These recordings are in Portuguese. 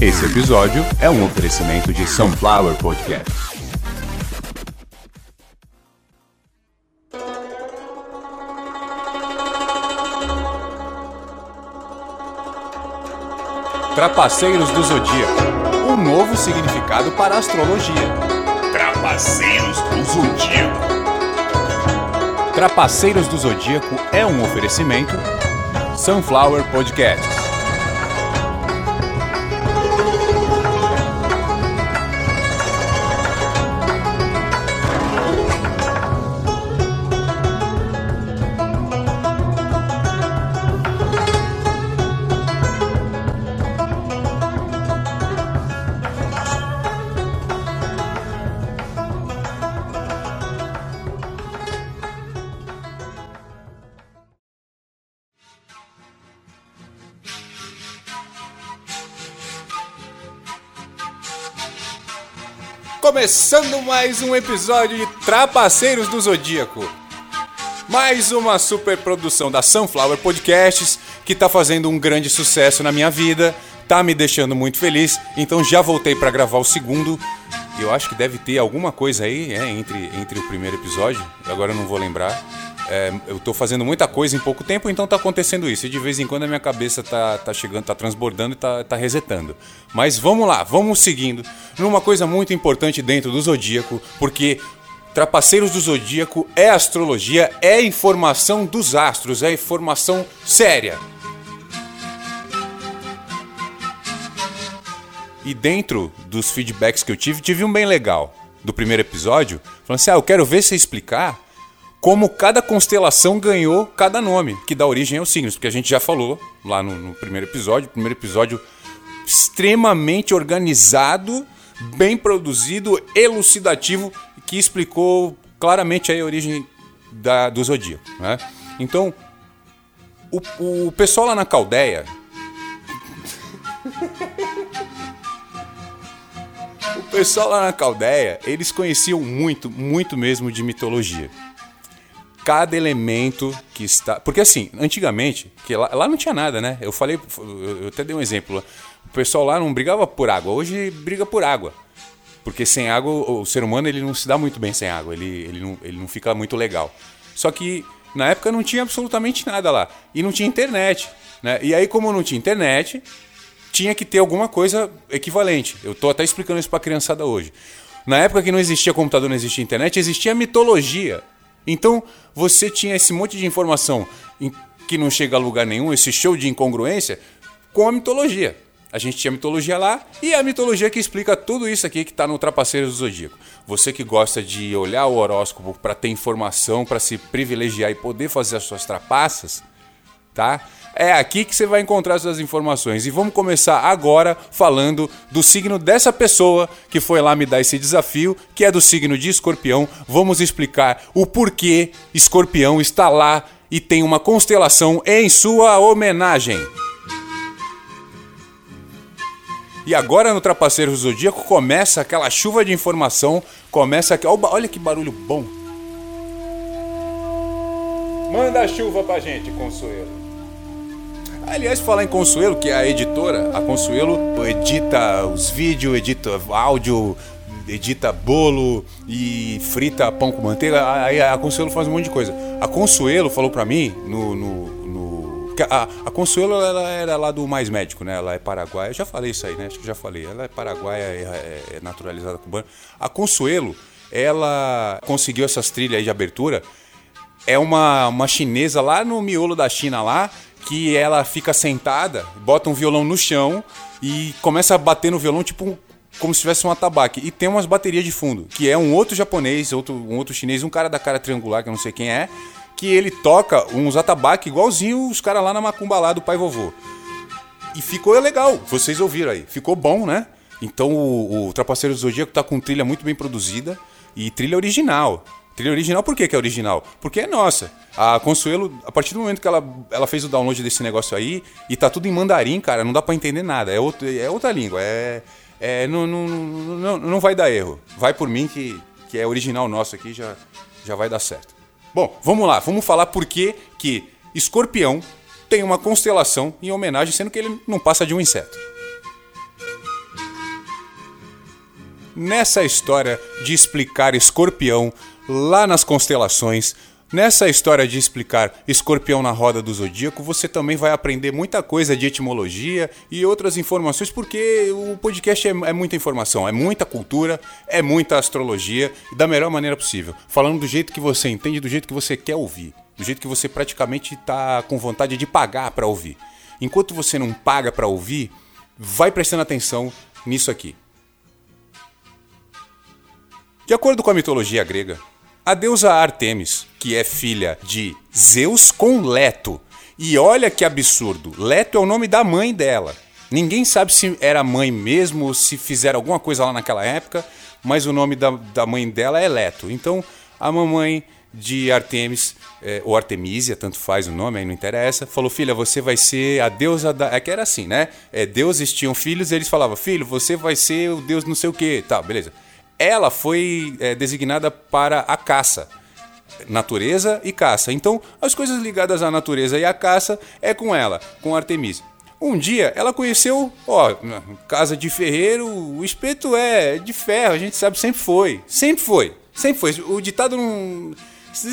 Esse episódio é um oferecimento de Sunflower Podcast. Trapaceiros do Zodíaco um novo significado para a astrologia. Trapaceiros do Zodíaco. Trapaceiros do Zodíaco é um oferecimento Sunflower Podcast. Começando mais um episódio de Trapaceiros do Zodíaco. Mais uma super produção da Sunflower Podcasts que tá fazendo um grande sucesso na minha vida, tá me deixando muito feliz. Então já voltei para gravar o segundo. Eu acho que deve ter alguma coisa aí é, entre, entre o primeiro episódio, agora eu não vou lembrar. É, eu tô fazendo muita coisa em pouco tempo, então tá acontecendo isso. E de vez em quando a minha cabeça tá, tá chegando, tá transbordando e tá, tá resetando. Mas vamos lá, vamos seguindo. Numa coisa muito importante dentro do Zodíaco, porque Trapaceiros do Zodíaco é astrologia, é informação dos astros, é informação séria. E dentro dos feedbacks que eu tive, tive um bem legal do primeiro episódio, falando assim: ah, eu quero ver você explicar como cada constelação ganhou cada nome, que dá origem aos signos, porque a gente já falou lá no, no primeiro episódio, primeiro episódio extremamente organizado, bem produzido, elucidativo, que explicou claramente a origem da, do zodíaco. Né? Então, o, o pessoal lá na Caldeia. o pessoal lá na Caldeia, eles conheciam muito, muito mesmo de mitologia cada elemento que está. Porque assim, antigamente, que lá, lá não tinha nada, né? Eu falei, eu até dei um exemplo. O pessoal lá não brigava por água, hoje briga por água. Porque sem água, o ser humano ele não se dá muito bem sem água, ele, ele, não, ele não fica muito legal. Só que na época não tinha absolutamente nada lá. E não tinha internet. Né? E aí, como não tinha internet, tinha que ter alguma coisa equivalente. Eu estou até explicando isso para a criançada hoje. Na época que não existia computador, não existia internet, existia mitologia. Então você tinha esse monte de informação que não chega a lugar nenhum, esse show de incongruência, com a mitologia. A gente tinha mitologia lá e a mitologia que explica tudo isso aqui que está no Trapaceiros do Zodíaco. Você que gosta de olhar o horóscopo para ter informação, para se privilegiar e poder fazer as suas trapaças, tá? É aqui que você vai encontrar suas informações. E vamos começar agora falando do signo dessa pessoa que foi lá me dar esse desafio, que é do signo de Escorpião. Vamos explicar o porquê Escorpião está lá e tem uma constelação em sua homenagem. E agora no Trapaceiros do Zodíaco começa aquela chuva de informação, começa aqui, olha que barulho bom. Manda a chuva pra gente, Consuelo. Aliás, falar em Consuelo, que é a editora, a Consuelo edita os vídeos, edita áudio, edita bolo e frita pão com manteiga. Aí a Consuelo faz um monte de coisa. A Consuelo falou pra mim no. no, no a, a, Consuelo ela era lá do Mais Médico, né? Ela é paraguaia. Eu já falei isso aí, né? Acho que já falei. Ela é paraguaia, é, é naturalizada cubana. A Consuelo, ela conseguiu essas trilhas aí de abertura. É uma, uma chinesa lá no miolo da China lá que ela fica sentada, bota um violão no chão e começa a bater no violão tipo como se tivesse um atabaque. E tem umas baterias de fundo, que é um outro japonês, outro, um outro chinês, um cara da cara triangular, que eu não sei quem é, que ele toca uns atabaques igualzinho os caras lá na macumba lá do pai vovô. E ficou legal, vocês ouviram aí. Ficou bom, né? Então o, o Trapaceiro do Zodíaco tá com trilha muito bem produzida e trilha original. Trilha original, por que, é original? Porque é nossa. A Consuelo, a partir do momento que ela, ela fez o download desse negócio aí, e tá tudo em mandarim, cara, não dá para entender nada. É, outro, é outra língua. É, é, não, não, não, não vai dar erro. Vai por mim que, que é original nosso aqui, já, já vai dar certo. Bom, vamos lá. Vamos falar por que que escorpião tem uma constelação em homenagem, sendo que ele não passa de um inseto. Nessa história de explicar escorpião lá nas constelações, Nessa história de explicar escorpião na roda do zodíaco, você também vai aprender muita coisa de etimologia e outras informações, porque o podcast é, é, muita informação, é muita cultura, é muita astrologia da melhor maneira possível. Falando do jeito que você entende, do jeito que você quer ouvir, do jeito que você praticamente está com vontade de pagar para ouvir. Enquanto você não paga para ouvir, vai prestando atenção nisso aqui. De acordo com a mitologia grega, a deusa Artemis, que é filha de Zeus com Leto. E olha que absurdo, Leto é o nome da mãe dela. Ninguém sabe se era mãe mesmo ou se fizeram alguma coisa lá naquela época, mas o nome da, da mãe dela é Leto. Então, a mamãe de Artemis, é, ou Artemisia, tanto faz o nome, aí não interessa, falou: Filha, você vai ser a deusa da. É que era assim, né? É, deuses tinham filhos e eles falavam: Filho, você vai ser o deus não sei o que, tá, beleza ela foi é, designada para a caça. Natureza e caça. Então, as coisas ligadas à natureza e à caça é com ela, com Artemisa. Um dia ela conheceu, ó, casa de ferreiro, o espeto é de ferro, a gente sabe, sempre foi. Sempre foi. Sempre foi. O ditado não.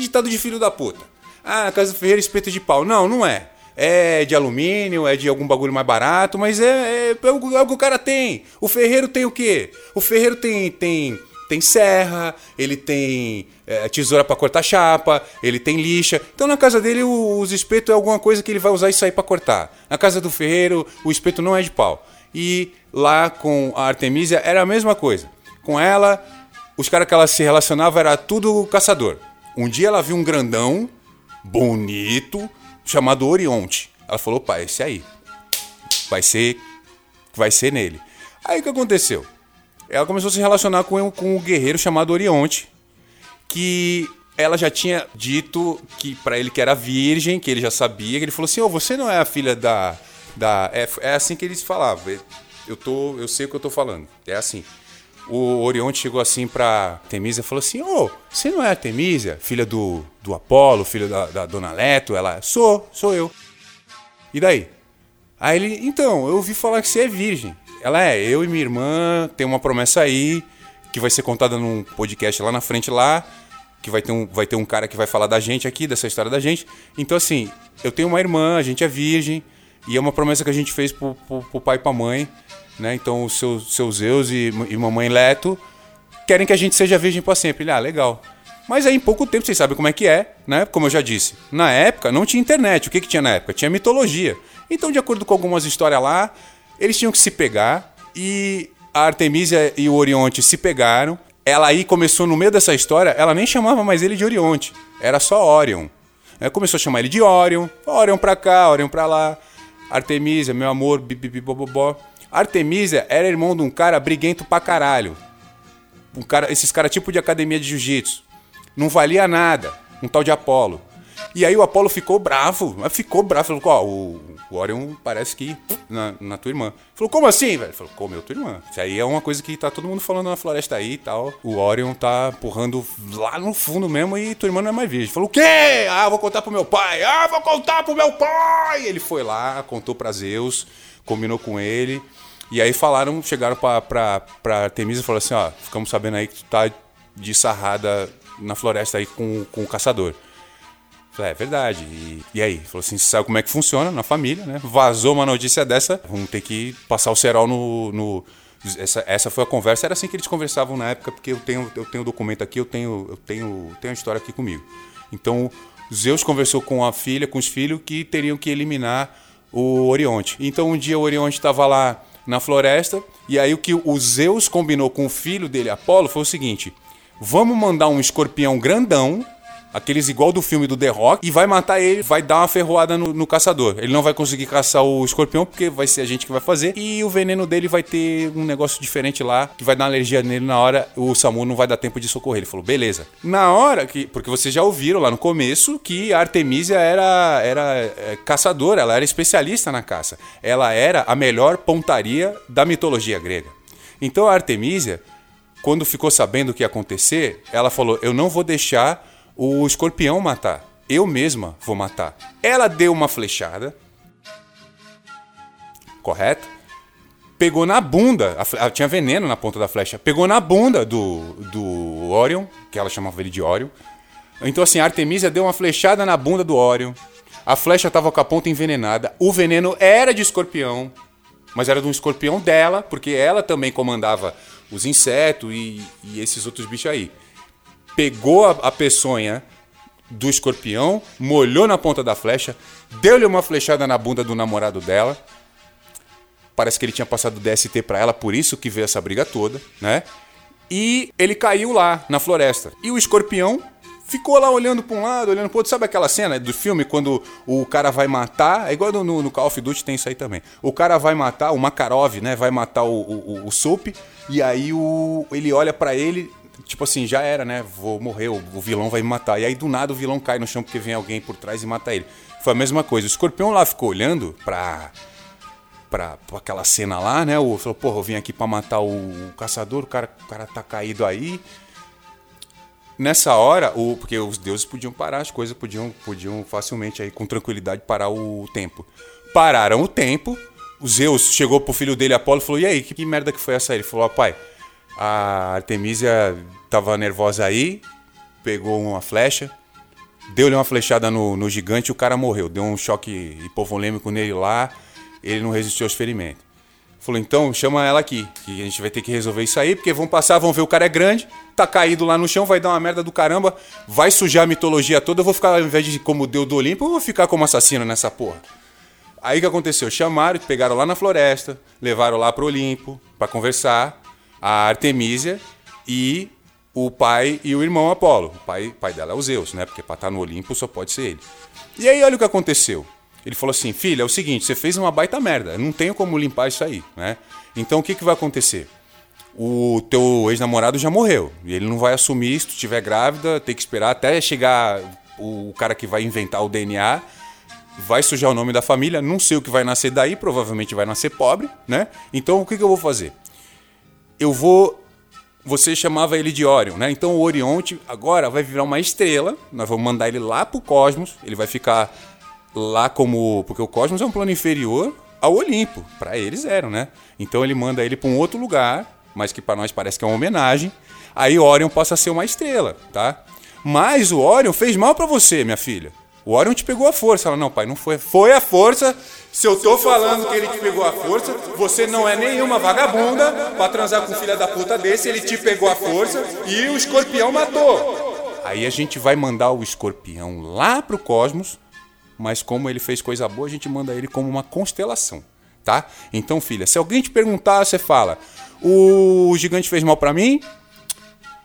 Ditado de filho da puta. Ah, casa de ferreiro, espeto de pau. Não, não é é de alumínio, é de algum bagulho mais barato, mas é, é, é, o, é o que o cara tem. O ferreiro tem o quê? O ferreiro tem, tem, tem serra, ele tem é, tesoura para cortar chapa, ele tem lixa. Então na casa dele o, os espetos é alguma coisa que ele vai usar isso aí para cortar. Na casa do ferreiro o espeto não é de pau. E lá com a Artemisia era a mesma coisa. Com ela, os caras que ela se relacionava era tudo caçador. Um dia ela viu um grandão, bonito, chamado Orionte. Ela falou, pai, esse aí. Vai ser. Vai ser nele. Aí o que aconteceu? Ela começou a se relacionar com, com um guerreiro chamado Orionte, que ela já tinha dito que para ele que era virgem, que ele já sabia, que ele falou assim: "Oh, você não é a filha da da é, é assim que eles falavam. Eu tô, eu sei o que eu tô falando. É assim o Orionte chegou assim pra Temísia e falou assim: Ô, oh, você não é a Temísia, filha do, do Apolo, filha da, da dona Leto? Ela, sou, sou eu. E daí? Aí ele, então, eu ouvi falar que você é virgem. Ela é, eu e minha irmã tem uma promessa aí, que vai ser contada num podcast lá na frente lá, que vai ter um, vai ter um cara que vai falar da gente aqui, dessa história da gente. Então, assim, eu tenho uma irmã, a gente é virgem, e é uma promessa que a gente fez pro, pro, pro pai e pra mãe né? Então os seus, seus Zeus e, e mamãe Leto querem que a gente seja virgem para sempre. Ele, ah, legal. Mas aí em pouco tempo, vocês sabem como é que é, né? Como eu já disse. Na época não tinha internet. O que, que tinha na época? Tinha mitologia. Então, de acordo com algumas histórias lá, eles tinham que se pegar e a Artemisia e o Orionte se pegaram. Ela aí começou no meio dessa história, ela nem chamava mais ele de Orionte, era só Orion. Ela começou a chamar ele de Orion, Orion pra cá, Orion pra lá. Artemisia, meu amor, bibibibobobó. Artemisia era irmão de um cara briguento pra caralho. Um cara, esses caras tipo de academia de jiu-jitsu. Não valia nada. Um tal de Apolo. E aí o Apolo ficou bravo, ficou bravo. Falou, ó, o, o Orion parece que na, na tua irmã. Falou, como assim, velho? Falou, comeu tua irmã. Isso aí é uma coisa que tá todo mundo falando na floresta aí e tal. O Orion tá empurrando lá no fundo mesmo e tua irmã não é mais virgem. Falou, o quê? Ah, vou contar pro meu pai. Ah, vou contar pro meu pai. Ele foi lá, contou pra Zeus, combinou com ele. E aí falaram, chegaram pra, pra, pra e falaram assim, ó, ficamos sabendo aí que tu tá de sarrada na floresta aí com, com o caçador. Falei, é verdade. E, e aí? Falou assim, sabe como é que funciona na família, né? Vazou uma notícia dessa, vamos ter que passar o cerol no... no essa, essa foi a conversa, era assim que eles conversavam na época, porque eu tenho eu tenho documento aqui, eu tenho eu tenho tenho a história aqui comigo. Então, Zeus conversou com a filha, com os filhos que teriam que eliminar o Orionte. Então, um dia o Orionte estava lá na floresta. E aí o que o Zeus combinou com o filho dele, Apolo, foi o seguinte: vamos mandar um escorpião grandão aqueles igual do filme do The Rock, e vai matar ele, vai dar uma ferroada no, no, caçador. Ele não vai conseguir caçar o escorpião, porque vai ser a gente que vai fazer, e o veneno dele vai ter um negócio diferente lá, que vai dar alergia nele na hora, o Samu não vai dar tempo de socorrer. Ele falou, beleza. Na hora que, porque vocês já ouviram lá no começo, que a Artemisia era, era é, caçadora, ela era especialista na caça. Ela era a melhor pontaria da mitologia grega. Então a Artemisia, quando ficou sabendo o que ia acontecer, ela falou, eu não vou deixar o escorpião matar. Eu mesma vou matar. Ela deu uma flechada, correto? Pegou na bunda, ela tinha veneno na ponta da flecha, pegou na bunda do, do Orion, que ela chamava ele de Orion. Então, assim, a Artemisia deu uma flechada na bunda do Orion. A flecha tava com a ponta envenenada. O veneno era de escorpião, mas era de um escorpião dela, porque ela também comandava os insetos e, e esses outros bichos aí. Pegou a, a peçonha do escorpião, molhou na ponta da flecha, deu-lhe uma flechada na bunda do namorado dela. Parece que ele tinha passado DST pra ela, por isso que veio essa briga toda, né? E ele caiu lá na floresta. E o escorpião ficou lá olhando pra um lado, olhando pro outro. Sabe aquela cena do filme quando o cara vai matar? É igual no, no Call of Duty tem isso aí também. O cara vai matar, o Makarov, né? Vai matar o, o, o, o Soap. E aí o, ele olha pra ele, tipo assim, já era, né? Vou morrer, o, vilão vai me matar. E aí do nada o vilão cai no chão porque vem alguém por trás e mata ele. Foi a mesma coisa. O escorpião lá ficou olhando pra pra, pra aquela cena lá, né? O falou, porra, eu vim aqui pra matar o, o caçador, o cara, o cara tá caído aí. Nessa hora, o, porque os deuses podiam parar as coisas, podiam, podiam facilmente aí, com tranquilidade, parar o tempo. Pararam o tempo. O Zeus chegou pro filho dele, Apolo, e falou: E aí, que, que merda que foi essa? Ele falou: Ó, pai, a Artemisia tava nervosa aí, pegou uma flecha, deu-lhe uma flechada no, no gigante e o cara morreu. Deu um choque hipovolêmico nele lá, ele não resistiu aos ferimentos. Falou, então chama ela aqui, que a gente vai ter que resolver isso aí, porque vão passar, vão ver o cara é grande, tá caído lá no chão, vai dar uma merda do caramba, vai sujar a mitologia toda, eu vou ficar, ao invés de como Deus do Olimpo, eu vou ficar como assassino nessa porra. Aí o que aconteceu? Chamaram, pegaram lá na floresta, levaram lá pro Olimpo pra conversar, a Artemísia e o pai e o irmão Apolo. O pai, pai dela é o Zeus, né? Porque pra estar no Olimpo só pode ser ele. E aí olha o que aconteceu. Ele falou assim: filha, é o seguinte, você fez uma baita merda, eu não tenho como limpar isso aí, né? Então o que, que vai acontecer? O teu ex-namorado já morreu e ele não vai assumir se tu estiver grávida, tem que esperar até chegar o cara que vai inventar o DNA, vai sujar o nome da família, não sei o que vai nascer daí, provavelmente vai nascer pobre, né? Então o que, que eu vou fazer? Eu vou você chamava ele de Orion, né? Então o Orionte agora vai virar uma estrela. Nós vamos mandar ele lá pro cosmos. Ele vai ficar lá como. Porque o cosmos é um plano inferior ao Olimpo. Para eles eram, né? Então ele manda ele para um outro lugar, mas que para nós parece que é uma homenagem. Aí Orion passa a ser uma estrela, tá? Mas o Orion fez mal para você, minha filha. O Orion te pegou a força. Ela, não, pai, não foi. Foi a força. Se eu tô falando que ele te pegou a força, você não é nenhuma vagabunda pra transar com filho da puta desse. Ele te pegou a força e o escorpião matou. Aí a gente vai mandar o escorpião lá pro cosmos, mas como ele fez coisa boa, a gente manda ele como uma constelação, tá? Então, filha, se alguém te perguntar, você fala: o gigante fez mal pra mim,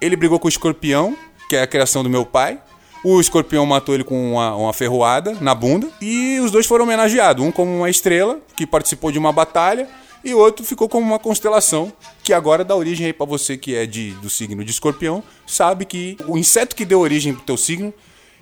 ele brigou com o escorpião, que é a criação do meu pai. O escorpião matou ele com uma, uma ferroada na bunda. E os dois foram homenageados. Um como uma estrela, que participou de uma batalha. E outro ficou como uma constelação, que agora dá origem aí pra você que é de, do signo de escorpião. Sabe que o inseto que deu origem pro teu signo,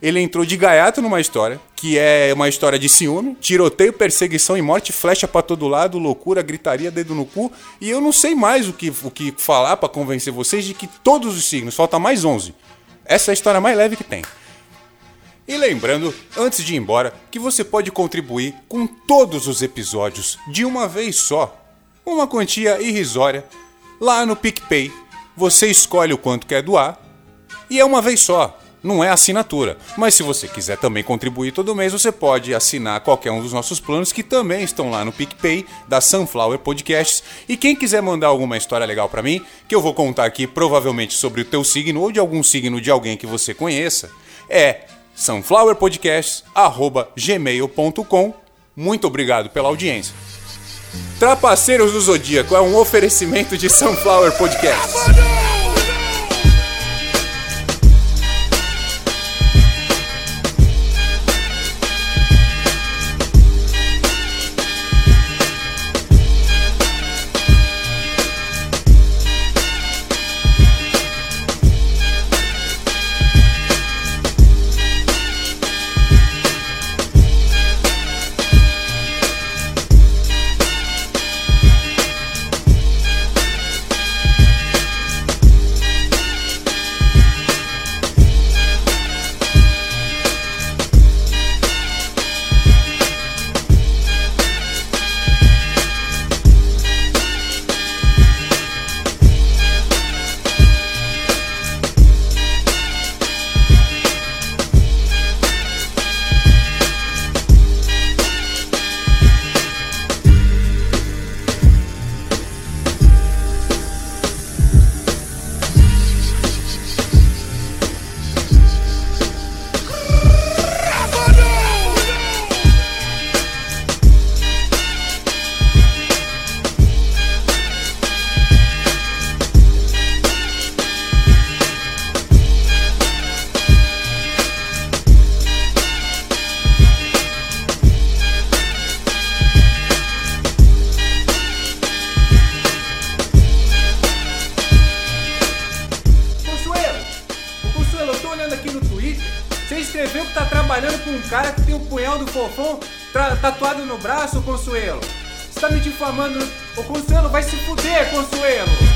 ele entrou de gaiato numa história, que é uma história de ciúme, tiroteio, perseguição e morte, flecha pra todo lado, loucura, gritaria, dedo no cu. E eu não sei mais o que, o que falar pra convencer vocês de que todos os signos, falta mais 11. Essa é a história mais leve que tem. E lembrando, antes de ir embora, que você pode contribuir com todos os episódios de uma vez só. Uma quantia irrisória. Lá no PicPay, você escolhe o quanto quer doar. E é uma vez só, não é assinatura. Mas se você quiser também contribuir todo mês, você pode assinar qualquer um dos nossos planos que também estão lá no PicPay da Sunflower Podcasts. E quem quiser mandar alguma história legal pra mim, que eu vou contar aqui provavelmente sobre o teu signo ou de algum signo de alguém que você conheça, é sunflowerpodcast@gmail.com. Muito obrigado pela audiência. Trapaceiros do Zodíaco é um oferecimento de Sunflower Podcast. Cara que tem o punhal do fofão tatuado no braço, Consuelo. Você tá me difamando. Ô, Consuelo, vai se fuder, Consuelo.